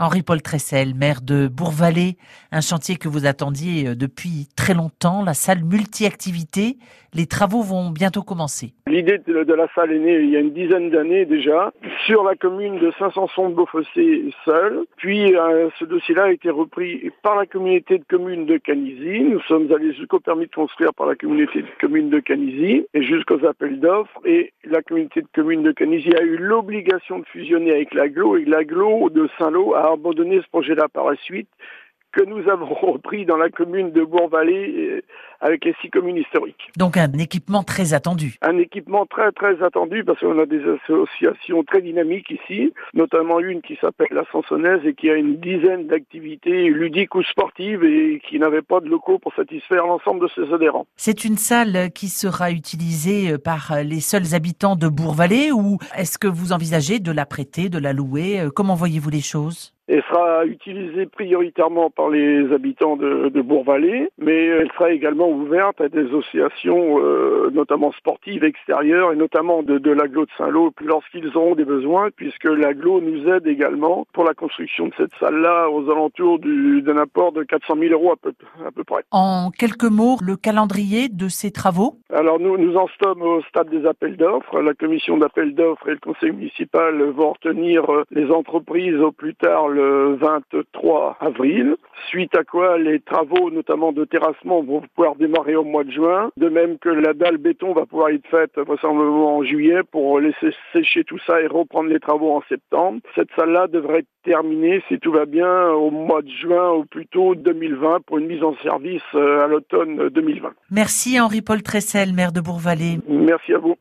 Henri-Paul Tressel, maire de Bourvalet, un chantier que vous attendiez euh, depuis très longtemps, la salle multi-activité. Les travaux vont bientôt commencer. L'idée de la salle est née il y a une dizaine d'années déjà, sur la commune de Saint-Sanson-de-Beaufossé seul. Puis euh, ce dossier-là a été repris par la communauté de communes de Canizy. Nous sommes allés jusqu'au permis de construire par la communauté de communes de Canizy et jusqu'aux appels d'offres. Et la communauté de communes de Canizy a eu l'obligation de fusionner avec l'aglo et l'aglo de Saint-Lô a abandonné ce projet-là par la suite que nous avons repris dans la commune de Bourg-Vallée euh, avec les six communes historiques. Donc un équipement très attendu. Un équipement très très attendu parce qu'on a des associations très dynamiques ici, notamment une qui s'appelle la Sansonnaise et qui a une dizaine d'activités ludiques ou sportives et qui n'avait pas de locaux pour satisfaire l'ensemble de ses adhérents. C'est une salle qui sera utilisée par les seuls habitants de Bourg-Vallée ou est-ce que vous envisagez de la prêter, de la louer? Comment voyez-vous les choses? Elle sera utilisée prioritairement par les habitants de, de Bourg-Vallée, mais elle sera également ouverte à des associations, euh, notamment sportives extérieures, et notamment de, de l'aglo de Saint-Lô, lorsqu'ils auront des besoins, puisque l'aglo nous aide également pour la construction de cette salle-là aux alentours d'un apport de 400 000 euros à peu, à peu près. En quelques mots, le calendrier de ces travaux? Alors nous, nous en sommes au stade des appels d'offres. La commission d'appels d'offres et le conseil municipal vont retenir euh, les entreprises au plus tard le 23 avril, suite à quoi les travaux, notamment de terrassement, vont pouvoir démarrer au mois de juin, de même que la dalle béton va pouvoir être faite vraisemblablement en juillet pour laisser sécher tout ça et reprendre les travaux en septembre. Cette salle-là devrait être terminée, si tout va bien, au mois de juin ou plutôt 2020 pour une mise en service euh, à l'automne 2020. Merci Henri-Paul Tressel, maire de Bourg-Vallée. Merci à vous.